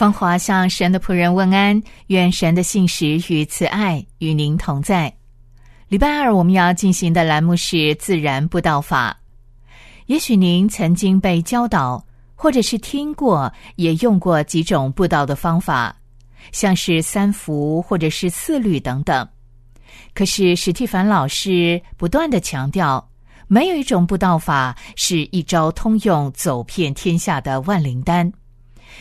芳华向神的仆人问安，愿神的信实与慈爱与您同在。礼拜二我们要进行的栏目是自然布道法。也许您曾经被教导，或者是听过，也用过几种布道的方法，像是三伏或者是四律等等。可是史蒂凡老师不断的强调，没有一种布道法是一招通用、走遍天下的万灵丹。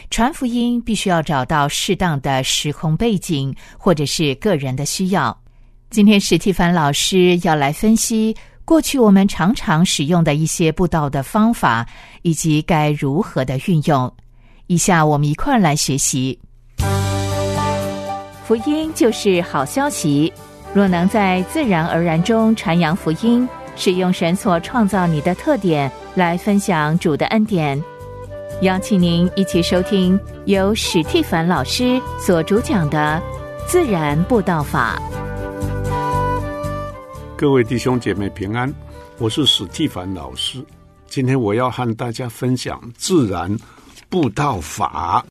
传福音必须要找到适当的时空背景，或者是个人的需要。今天史蒂凡老师要来分析过去我们常常使用的一些布道的方法，以及该如何的运用。以下我们一块儿来学习。福音就是好消息。若能在自然而然中传扬福音，使用神所创造你的特点来分享主的恩典。邀请您一起收听由史蒂凡老师所主讲的《自然布道法》。各位弟兄姐妹平安，我是史蒂凡老师。今天我要和大家分享自然布道法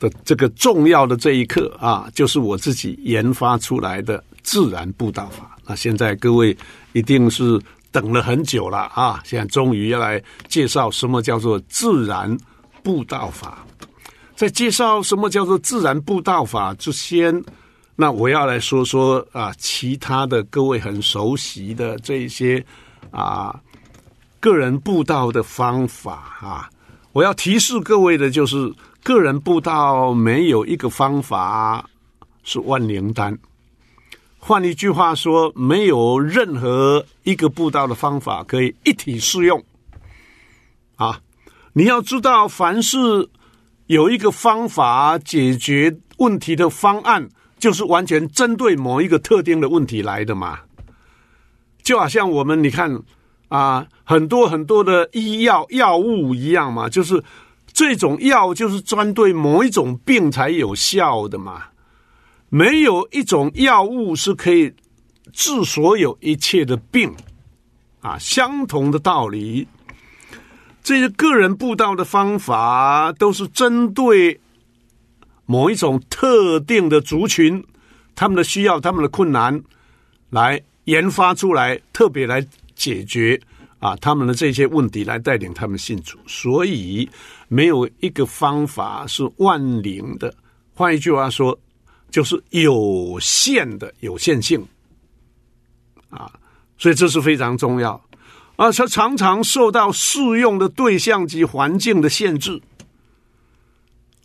的这个重要的这一课啊，就是我自己研发出来的自然布道法。那现在各位一定是等了很久了啊，现在终于要来介绍什么叫做自然。步道法，在介绍什么叫做自然步道法之先，那我要来说说啊，其他的各位很熟悉的这一些啊个人步道的方法啊，我要提示各位的就是，个人步道没有一个方法是万灵丹。换一句话说，没有任何一个步道的方法可以一体适用。你要知道，凡是有一个方法解决问题的方案，就是完全针对某一个特定的问题来的嘛。就好像我们你看啊，很多很多的医药药物一样嘛，就是这种药就是专对某一种病才有效的嘛。没有一种药物是可以治所有一切的病啊，相同的道理。这些个人布道的方法都是针对某一种特定的族群，他们的需要、他们的困难来研发出来，特别来解决啊他们的这些问题，来带领他们信主。所以没有一个方法是万灵的。换一句话说，就是有限的有限性啊。所以这是非常重要。而且常常受到适用的对象及环境的限制，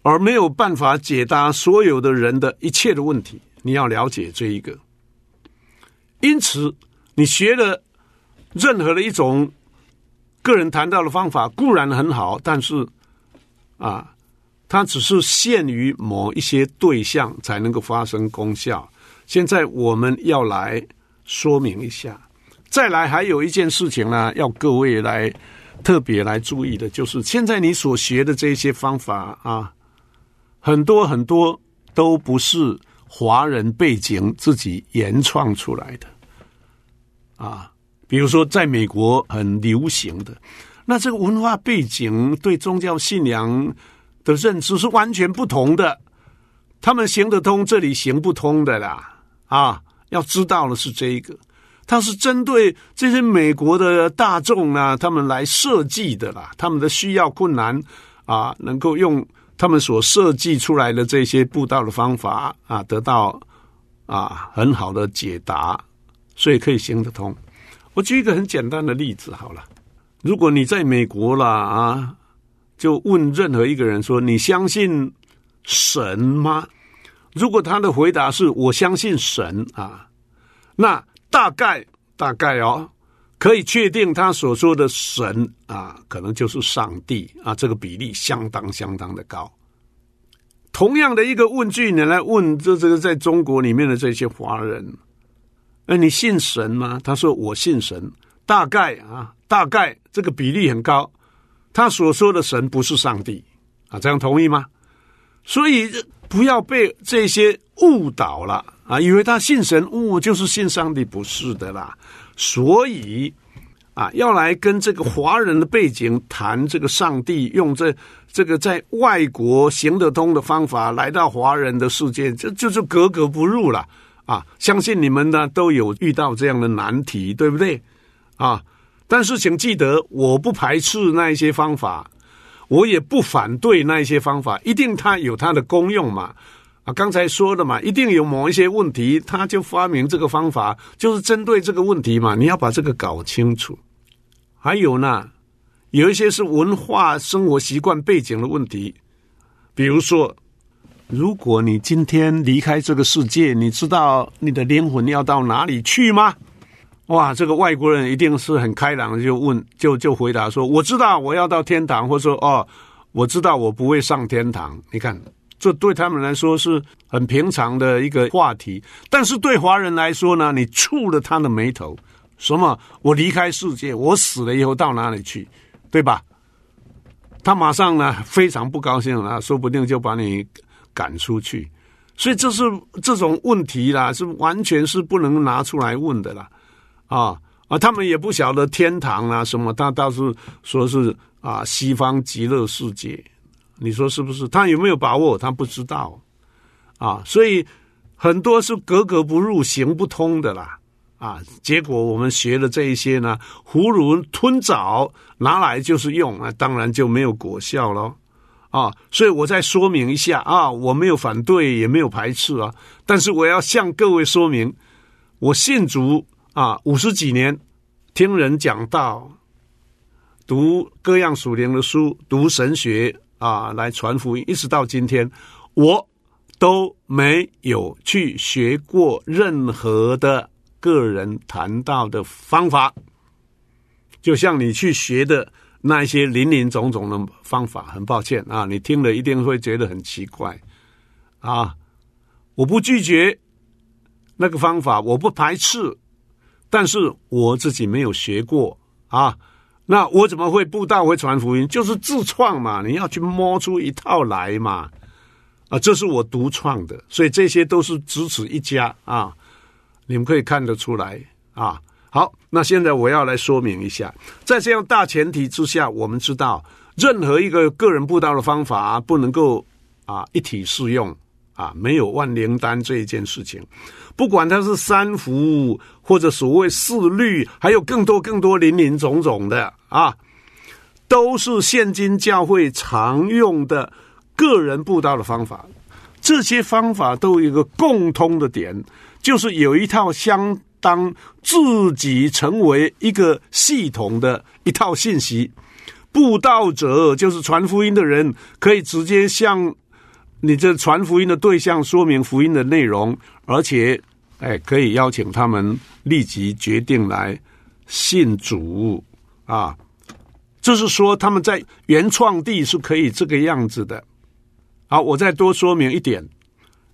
而没有办法解答所有的人的一切的问题。你要了解这一个，因此你学了任何的一种个人谈到的方法固然很好，但是啊，它只是限于某一些对象才能够发生功效。现在我们要来说明一下。再来，还有一件事情呢，要各位来特别来注意的，就是现在你所学的这些方法啊，很多很多都不是华人背景自己原创出来的啊。比如说，在美国很流行的，那这个文化背景对宗教信仰的认知是完全不同的，他们行得通，这里行不通的啦啊！要知道的是这一个。它是针对这些美国的大众呢，他们来设计的啦，他们的需要困难啊，能够用他们所设计出来的这些布道的方法啊，得到啊很好的解答，所以可以行得通。我举一个很简单的例子好了，如果你在美国了啊，就问任何一个人说：“你相信神吗？”如果他的回答是我相信神啊，那。大概大概哦，可以确定他所说的神啊，可能就是上帝啊，这个比例相当相当的高。同样的一个问句，你来问这这个在中国里面的这些华人，哎，你信神吗？他说我信神，大概啊，大概这个比例很高。他所说的神不是上帝啊，这样同意吗？所以不要被这些误导了啊，以为他信神，哦，就是信上帝，不是的啦。所以啊，要来跟这个华人的背景谈这个上帝，用这这个在外国行得通的方法来到华人的世界，这就是格格不入了啊！相信你们呢都有遇到这样的难题，对不对啊？但是请记得，我不排斥那一些方法，我也不反对那一些方法，一定它有它的功用嘛。刚才说的嘛，一定有某一些问题，他就发明这个方法，就是针对这个问题嘛。你要把这个搞清楚。还有呢，有一些是文化、生活习惯、背景的问题。比如说，如果你今天离开这个世界，你知道你的灵魂要到哪里去吗？哇，这个外国人一定是很开朗的，就问，就就回答说：“我知道我要到天堂，或者说哦，我知道我不会上天堂。”你看。这对他们来说是很平常的一个话题，但是对华人来说呢，你触了他的眉头。什么？我离开世界，我死了以后到哪里去？对吧？他马上呢非常不高兴啊，说不定就把你赶出去。所以这是这种问题啦，是完全是不能拿出来问的啦。啊啊，他们也不晓得天堂啊什么，他倒是说是啊西方极乐世界。你说是不是？他有没有把握？他不知道啊，所以很多是格格不入、行不通的啦啊。结果我们学了这一些呢，囫囵吞枣，拿来就是用，那当然就没有果效了啊。所以我再说明一下啊，我没有反对，也没有排斥啊，但是我要向各位说明，我信主啊五十几年，听人讲道，读各样属灵的书，读神学。啊，来传福音，一直到今天，我都没有去学过任何的个人谈到的方法，就像你去学的那些林林总总的方法。很抱歉啊，你听了一定会觉得很奇怪啊！我不拒绝那个方法，我不排斥，但是我自己没有学过啊。那我怎么会布道会传福音？就是自创嘛，你要去摸出一套来嘛，啊，这是我独创的，所以这些都是只此一家啊，你们可以看得出来啊。好，那现在我要来说明一下，在这样大前提之下，我们知道任何一个个人布道的方法不能够啊一体适用。啊，没有万灵丹这一件事情，不管它是三福或者所谓四律，还有更多更多林林总总的啊，都是现今教会常用的个人布道的方法。这些方法都有一个共通的点，就是有一套相当自己成为一个系统的一套信息。布道者就是传福音的人，可以直接向。你这传福音的对象说明福音的内容，而且，哎，可以邀请他们立即决定来信主啊。就是说，他们在原创地是可以这个样子的。好，我再多说明一点：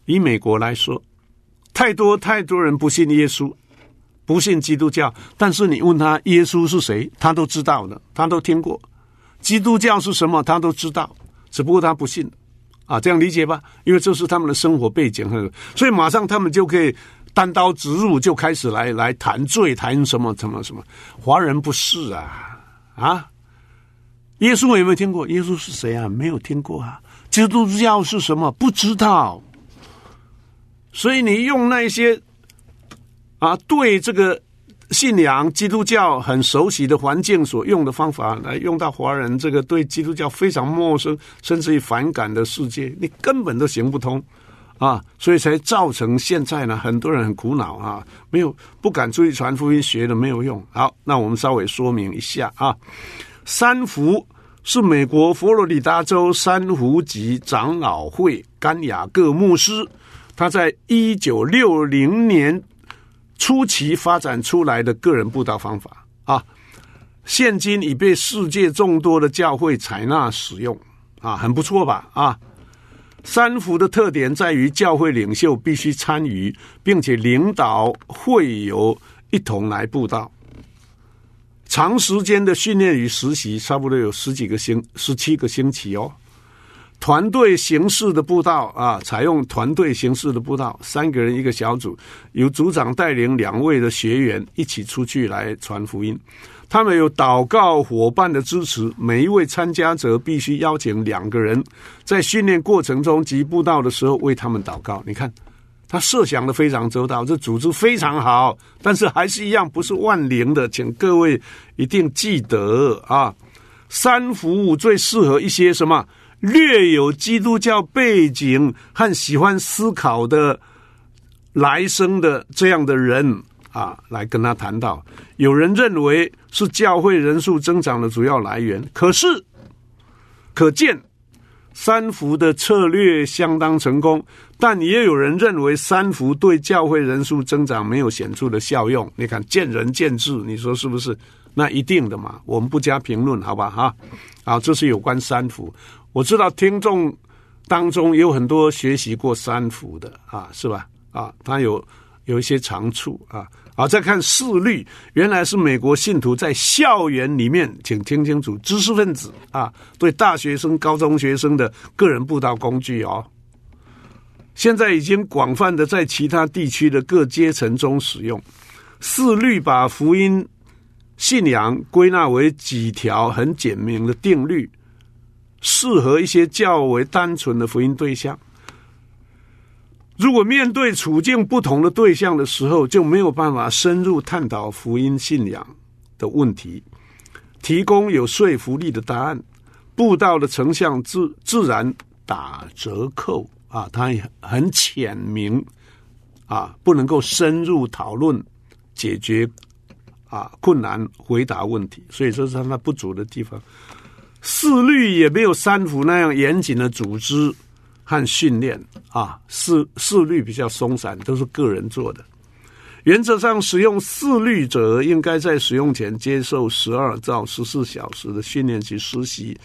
以美国来说，太多太多人不信耶稣，不信基督教。但是你问他耶稣是谁，他都知道的，他都听过。基督教是什么，他都知道，只不过他不信。啊，这样理解吧，因为这是他们的生活背景，所以马上他们就可以单刀直入，就开始来来谈罪，谈什么什么什么。华人不是啊，啊，耶稣有没有听过？耶稣是谁啊？没有听过啊。基督教是什么？不知道。所以你用那些啊，对这个。信仰基督教很熟悉的环境所用的方法来用到华人这个对基督教非常陌生甚至于反感的世界，你根本都行不通啊！所以才造成现在呢，很多人很苦恼啊，没有不敢出去传福音，学的没有用。好，那我们稍微说明一下啊，三福是美国佛罗里达州三福级长老会甘雅各牧师，他在一九六零年。初期发展出来的个人布道方法啊。现今已被世界众多的教会采纳使用啊，很不错吧？啊，三福的特点在于教会领袖必须参与，并且领导会友一同来布道。长时间的训练与实习，差不多有十几个星、十七个星期哦。团队形式的布道啊，采用团队形式的布道，三个人一个小组，由组长带领两位的学员一起出去来传福音。他们有祷告伙伴的支持，每一位参加者必须邀请两个人，在训练过程中及布道的时候为他们祷告。你看，他设想的非常周到，这组织非常好，但是还是一样不是万灵的，请各位一定记得啊！三服务最适合一些什么略有基督教背景和喜欢思考的来生的这样的人。啊，来跟他谈到，有人认为是教会人数增长的主要来源，可是可见三福的策略相当成功，但也有人认为三福对教会人数增长没有显著的效用。你看，见仁见智，你说是不是？那一定的嘛，我们不加评论，好吧？哈，好，这是有关三福。我知道听众当中有很多学习过三福的啊，是吧？啊，他有有一些长处啊。好，再看四律，原来是美国信徒在校园里面，请听清楚，知识分子啊，对大学生、高中学生的个人布道工具哦。现在已经广泛的在其他地区的各阶层中使用。四律把福音信仰归纳为几条很简明的定律，适合一些较为单纯的福音对象。如果面对处境不同的对象的时候，就没有办法深入探讨福音信仰的问题，提供有说服力的答案，布道的成像自自然打折扣啊！它也很浅明啊，不能够深入讨论解决啊困难回答问题，所以这是它不足的地方。四律也没有三福那样严谨的组织。和训练啊，四四律比较松散，都是个人做的。原则上，使用四律者应该在使用前接受十二到十四小时的训练及实习。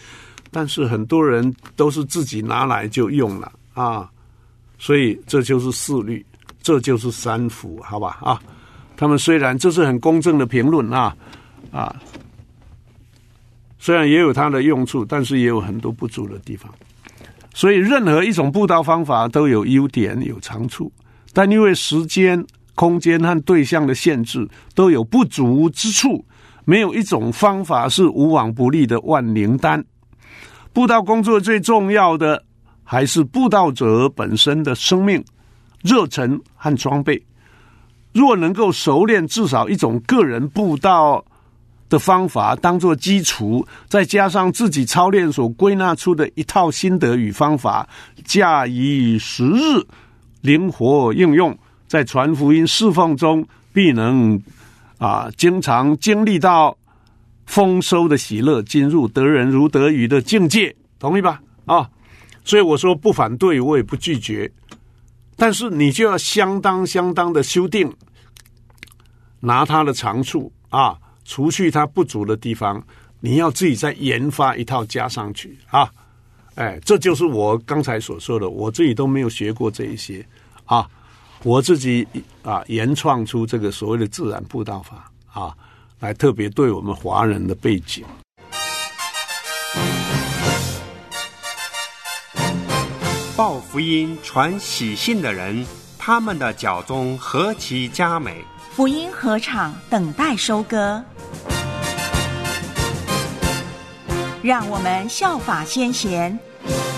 但是很多人都是自己拿来就用了啊，所以这就是四律，这就是三福，好吧啊？他们虽然这是很公正的评论啊啊，虽然也有它的用处，但是也有很多不足的地方。所以，任何一种布道方法都有优点、有长处，但因为时间、空间和对象的限制，都有不足之处。没有一种方法是无往不利的万灵丹。布道工作最重要的还是布道者本身的生命、热忱和装备。若能够熟练至少一种个人布道，的方法当做基础，再加上自己操练所归纳出的一套心得与方法，假以时日，灵活应用，在传福音侍奉中，必能啊，经常经历到丰收的喜乐，进入得人如得鱼的境界，同意吧？啊，所以我说不反对，我也不拒绝，但是你就要相当相当的修订，拿它的长处啊。除去它不足的地方，你要自己再研发一套加上去啊！哎，这就是我刚才所说的，我自己都没有学过这一些啊，我自己啊原创出这个所谓的自然步道法啊，来特别对我们华人的背景。报福音传喜信的人，他们的脚中何其佳美！福音合场等待收割。让我们效法先贤，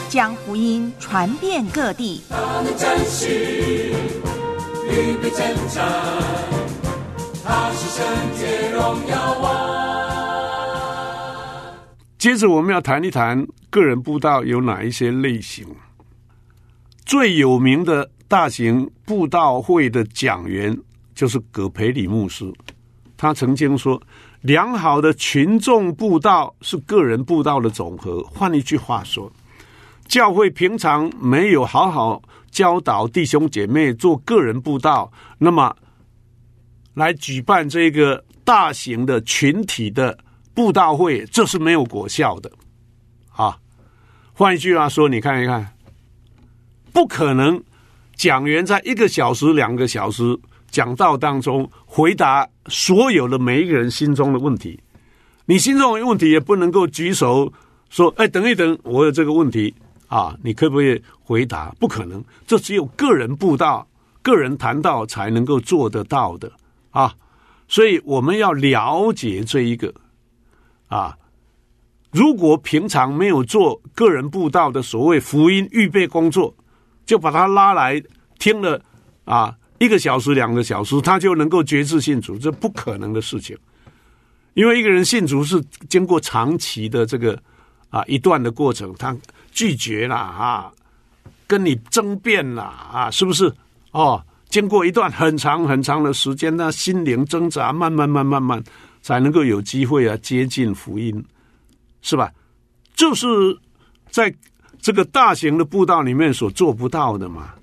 将福音传遍各地。他们战士，预备征战，他是圣洁荣耀王。接着，我们要谈一谈个人布道有哪一些类型。最有名的大型布道会的讲员就是葛培里牧师，他曾经说。良好的群众布道是个人布道的总和。换一句话说，教会平常没有好好教导弟兄姐妹做个人布道，那么来举办这个大型的群体的布道会，这是没有果效的啊。换一句话说，你看一看，不可能讲员在一个小时、两个小时讲道当中回答所有的每一个人心中的问题。你心中有问题，也不能够举手说：“哎，等一等，我有这个问题啊，你可不可以回答？”不可能，这只有个人布道、个人谈道才能够做得到的啊。所以我们要了解这一个啊。如果平常没有做个人布道的所谓福音预备工作，就把他拉来听了啊一个小时、两个小时，他就能够觉知信主，这不可能的事情。因为一个人信主是经过长期的这个啊一段的过程，他拒绝了啊，跟你争辩了啊，是不是？哦，经过一段很长很长的时间，那心灵挣扎，慢慢慢慢慢，才能够有机会啊接近福音，是吧？就是在这个大型的步道里面所做不到的嘛，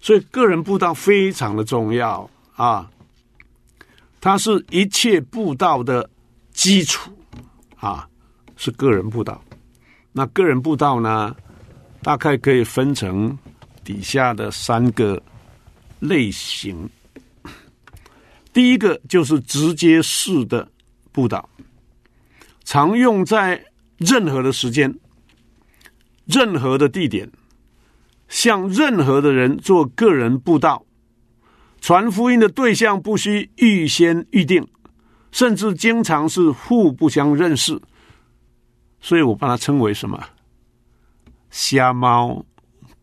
所以个人步道非常的重要啊，它是一切步道的。基础啊是个人步道，那个人步道呢，大概可以分成底下的三个类型。第一个就是直接式的步道，常用在任何的时间、任何的地点，向任何的人做个人布道，传福音的对象不需预先预定。甚至经常是互不相认识，所以我把它称为什么？瞎猫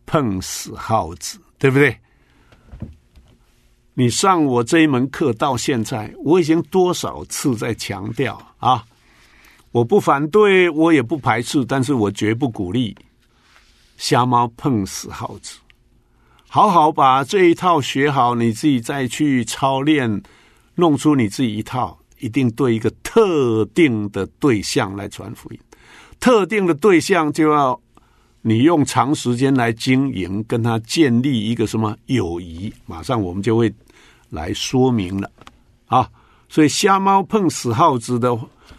碰死耗子，对不对？你上我这一门课到现在，我已经多少次在强调啊！我不反对，我也不排斥，但是我绝不鼓励瞎猫碰死耗子。好好把这一套学好，你自己再去操练，弄出你自己一套。一定对一个特定的对象来传福音，特定的对象就要你用长时间来经营，跟他建立一个什么友谊。马上我们就会来说明了啊！所以瞎猫碰死耗子的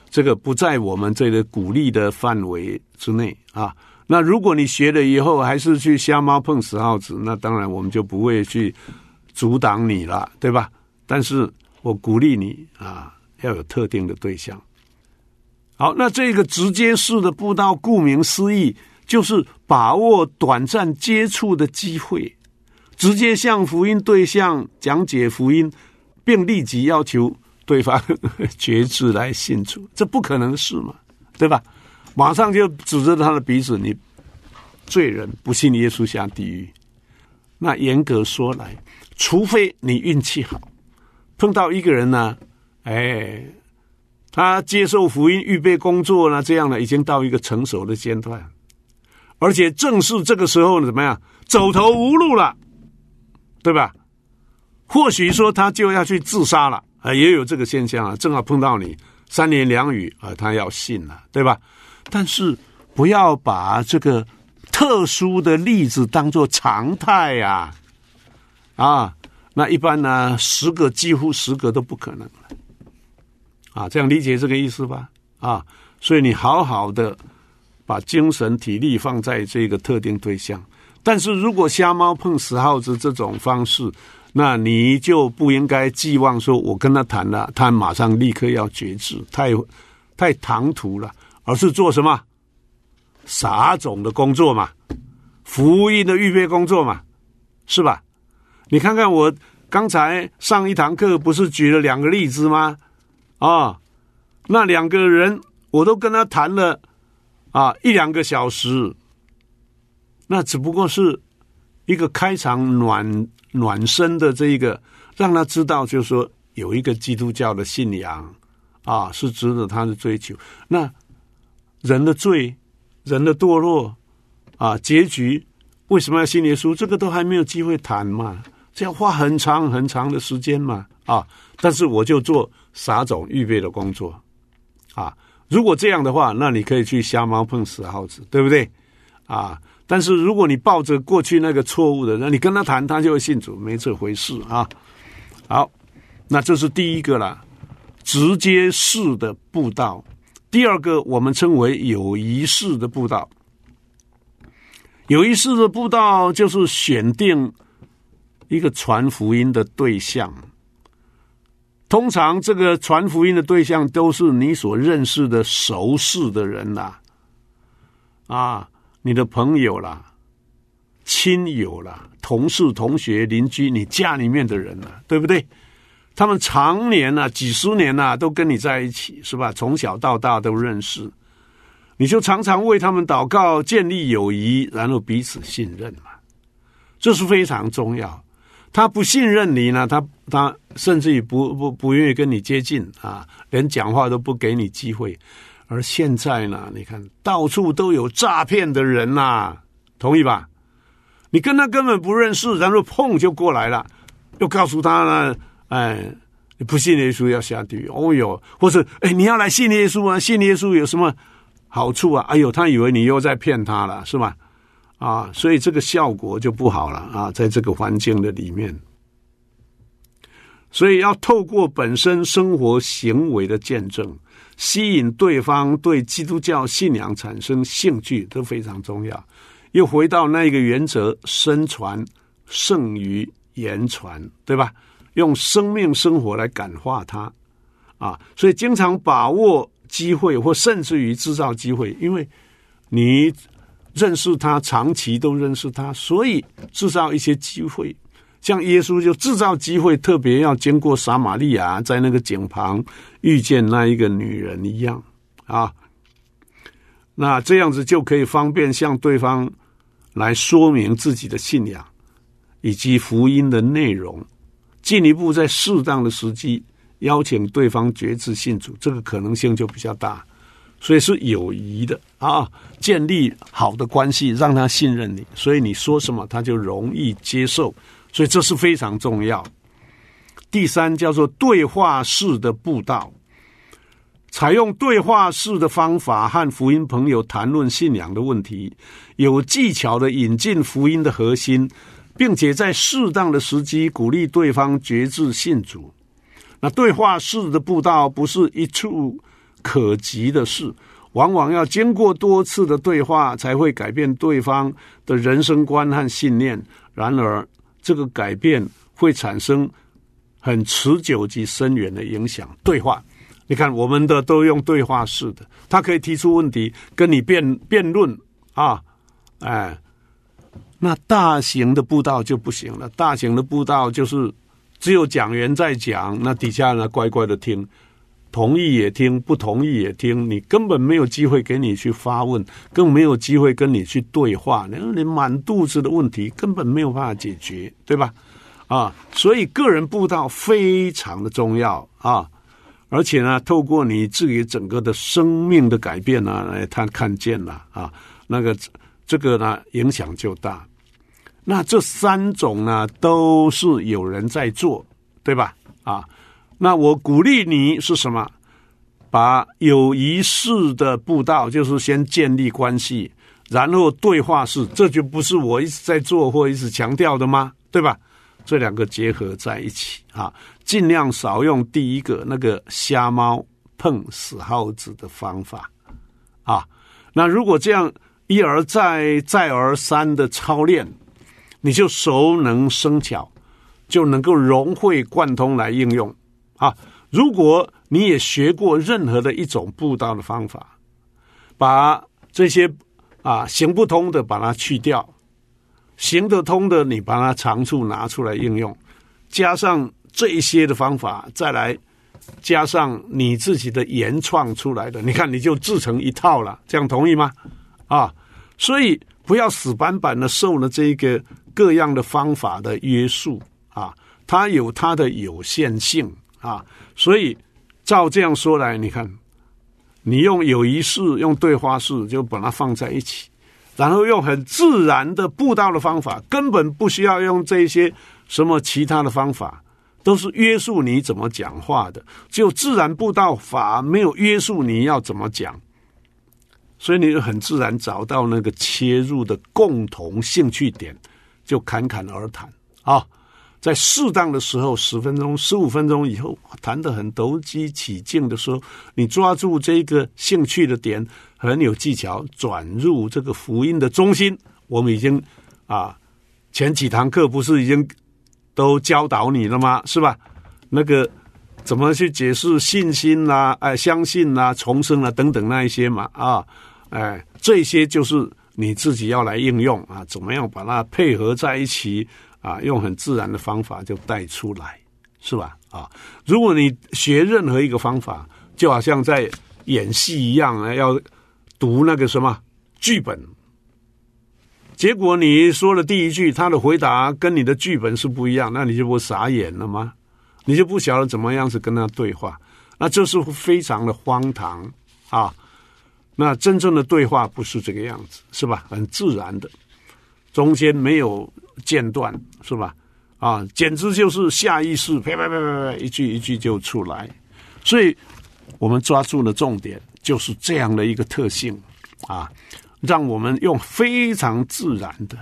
这个不在我们这个鼓励的范围之内啊。那如果你学了以后还是去瞎猫碰死耗子，那当然我们就不会去阻挡你了，对吧？但是我鼓励你啊。要有特定的对象。好，那这个直接式的布道，顾名思义，就是把握短暂接触的机会，直接向福音对象讲解福音，并立即要求对方 决志来信主，这不可能是嘛？对吧？马上就指着他的鼻子，你罪人，不信耶稣下地狱。那严格说来，除非你运气好，碰到一个人呢。哎，他接受福音预备工作呢，这样呢，已经到一个成熟的阶段，而且正是这个时候呢，怎么样，走投无路了，对吧？或许说他就要去自杀了啊，也有这个现象啊，正好碰到你三言两语啊，他要信了，对吧？但是不要把这个特殊的例子当做常态呀，啊，那一般呢，十个几乎十个都不可能了。啊，这样理解这个意思吧？啊，所以你好好的把精神体力放在这个特定对象，但是如果瞎猫碰死耗子这种方式，那你就不应该寄望说我跟他谈了，他马上立刻要觉知，太太唐突了，而是做什么撒种的工作嘛，福音的预备工作嘛，是吧？你看看我刚才上一堂课不是举了两个例子吗？啊，那两个人我都跟他谈了啊一两个小时，那只不过是一个开场暖暖身的这一个，让他知道，就是说有一个基督教的信仰啊，是值得他的追求。那人的罪、人的堕落啊，结局为什么要信耶稣？这个都还没有机会谈嘛，这要花很长很长的时间嘛啊！但是我就做。撒种预备的工作，啊，如果这样的话，那你可以去瞎猫碰死耗子，对不对？啊，但是如果你抱着过去那个错误的，那你跟他谈，他就会信主，没这回事啊。好，那这是第一个了，直接式的布道。第二个，我们称为有仪式的布道。有仪式的布道就是选定一个传福音的对象。通常，这个传福音的对象都是你所认识的熟识的人啦，啊，你的朋友啦、亲友啦、同事、同学、邻居，你家里面的人啦，对不对？他们常年啊，几十年呐，都跟你在一起，是吧？从小到大都认识，你就常常为他们祷告，建立友谊，然后彼此信任嘛。这是非常重要。他不信任你呢，他他甚至于不不不愿意跟你接近啊，连讲话都不给你机会。而现在呢，你看到处都有诈骗的人呐，同意吧？你跟他根本不认识，然后碰就过来了，又告诉他呢。哎，你不信耶稣要下地狱哦哟，或者哎，你要来信耶稣啊？信耶稣有什么好处啊？哎呦，他以为你又在骗他了，是吧？啊，所以这个效果就不好了啊，在这个环境的里面，所以要透过本身生活行为的见证，吸引对方对基督教信仰产生兴趣，都非常重要。又回到那一个原则：身传胜于言传，对吧？用生命生活来感化他，啊，所以经常把握机会，或甚至于制造机会，因为你认识他，长期都认识他，所以制造一些机会。像耶稣就制造机会，特别要经过撒玛利亚，在那个井旁遇见那一个女人一样啊，那这样子就可以方便向对方来说明自己的信仰以及福音的内容。进一步在适当的时机邀请对方决志信主，这个可能性就比较大，所以是友谊的啊，建立好的关系，让他信任你，所以你说什么他就容易接受，所以这是非常重要。第三叫做对话式的布道，采用对话式的方法和福音朋友谈论信仰的问题，有技巧的引进福音的核心。并且在适当的时机鼓励对方决志信主。那对话式的布道不是一触可及的事，往往要经过多次的对话才会改变对方的人生观和信念。然而，这个改变会产生很持久及深远的影响。对话，你看，我们的都用对话式的，他可以提出问题，跟你辩辩论啊，哎。那大型的布道就不行了，大型的布道就是只有讲员在讲，那底下呢乖乖的听，同意也听，不同意也听，你根本没有机会给你去发问，更没有机会跟你去对话，你你满肚子的问题根本没有办法解决，对吧？啊，所以个人布道非常的重要啊，而且呢，透过你自己整个的生命的改变呢，他看见了啊，那个这个呢影响就大。那这三种呢，都是有人在做，对吧？啊，那我鼓励你是什么？把有仪式的布道，就是先建立关系，然后对话式，这就不是我一直在做或一直强调的吗？对吧？这两个结合在一起啊，尽量少用第一个那个瞎猫碰死耗子的方法啊。那如果这样一而再、再而三的操练。你就熟能生巧，就能够融会贯通来应用啊！如果你也学过任何的一种布道的方法，把这些啊行不通的把它去掉，行得通的你把它长处拿出来应用，加上这一些的方法，再来加上你自己的原创出来的，你看你就自成一套了。这样同意吗？啊，所以不要死板板的受了这个。各样的方法的约束啊，它有它的有限性啊，所以照这样说来，你看，你用有仪式、用对话式，就把它放在一起，然后用很自然的布道的方法，根本不需要用这些什么其他的方法，都是约束你怎么讲话的，只有自然布道法没有约束你要怎么讲，所以你就很自然找到那个切入的共同兴趣点。就侃侃而谈啊，在适当的时候，十分钟、十五分钟以后，谈得很投机起劲的时候，你抓住这个兴趣的点，很有技巧，转入这个福音的中心。我们已经啊，前几堂课不是已经都教导你了吗？是吧？那个怎么去解释信心啦、哎，相信啦、重生啦等等那一些嘛？啊，哎，这些就是你自己要来应用啊，怎么样把它配合在一起？啊，用很自然的方法就带出来，是吧？啊，如果你学任何一个方法，就好像在演戏一样，要读那个什么剧本，结果你说了第一句，他的回答跟你的剧本是不一样，那你就不傻眼了吗？你就不晓得怎么样子跟他对话，那这是非常的荒唐啊！那真正的对话不是这个样子，是吧？很自然的，中间没有。间断是吧？啊，简直就是下意识，啪啪啪啪啪，一句一句就出来。所以，我们抓住了重点，就是这样的一个特性啊，让我们用非常自然的，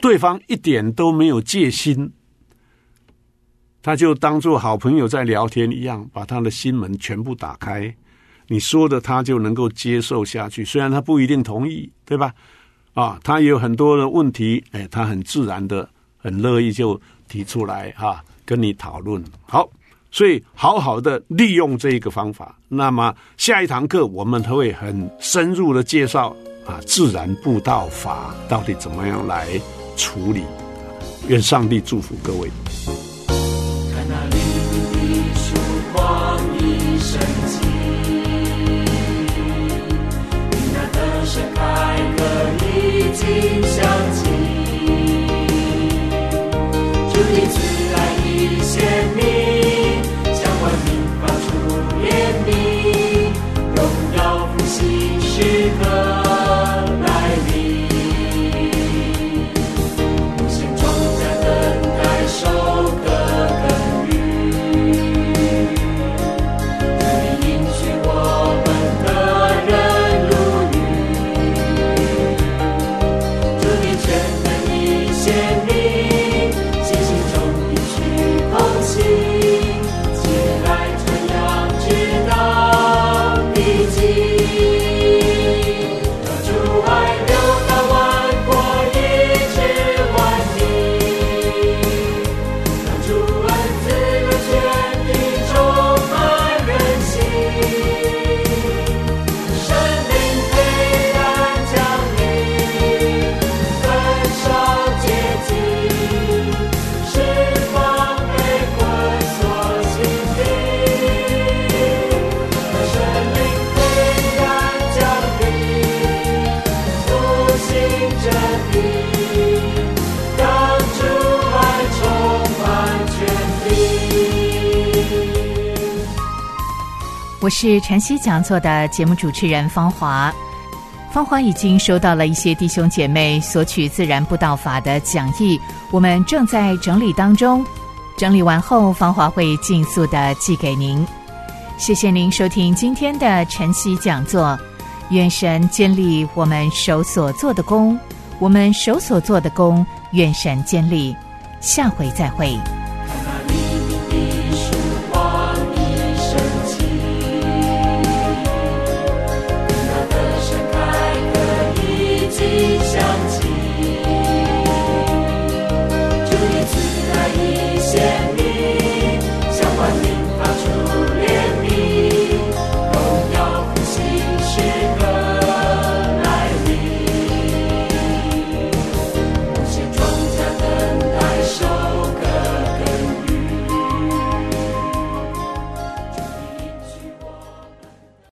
对方一点都没有戒心，他就当做好朋友在聊天一样，把他的心门全部打开，你说的他就能够接受下去，虽然他不一定同意，对吧？啊，他也有很多的问题，哎，他很自然的、很乐意就提出来哈，跟你讨论。好，所以好好的利用这一个方法。那么下一堂课我们会很深入的介绍啊，自然步道法到底怎么样来处理。愿上帝祝福各位。心相亲，注定自爱已显明，我是晨曦讲座的节目主持人方华，方华已经收到了一些弟兄姐妹索取自然布道法的讲义，我们正在整理当中，整理完后方华会尽速的寄给您。谢谢您收听今天的晨曦讲座，愿神建立我们手所做的功，我们手所做的功，愿神建立。下回再会。